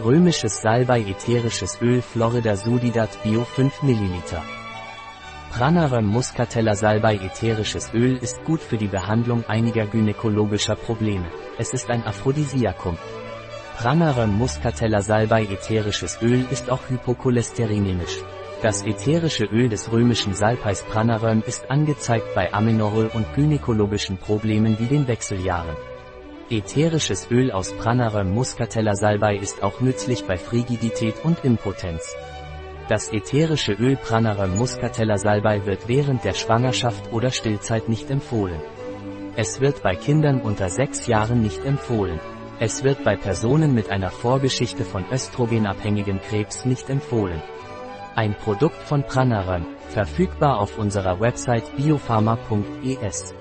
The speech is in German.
Römisches Salbei ätherisches Öl Florida Sudidat Bio 5 ml. Pranaröm muscatella Salbei ätherisches Öl ist gut für die Behandlung einiger gynäkologischer Probleme. Es ist ein Aphrodisiakum. Pranaröm muscatella Salbei ätherisches Öl ist auch hypocholesterinemisch. Das ätherische Öl des römischen Salpeis Pranaröm ist angezeigt bei Amenorrhoe und gynäkologischen Problemen wie den Wechseljahren. Ätherisches Öl aus Pranaröm muscatella Salbei ist auch nützlich bei Frigidität und Impotenz. Das ätherische Öl Pranaröm muscatella Salbei wird während der Schwangerschaft oder Stillzeit nicht empfohlen. Es wird bei Kindern unter 6 Jahren nicht empfohlen. Es wird bei Personen mit einer Vorgeschichte von östrogenabhängigen Krebs nicht empfohlen. Ein Produkt von Pranaran, verfügbar auf unserer Website biopharma.es.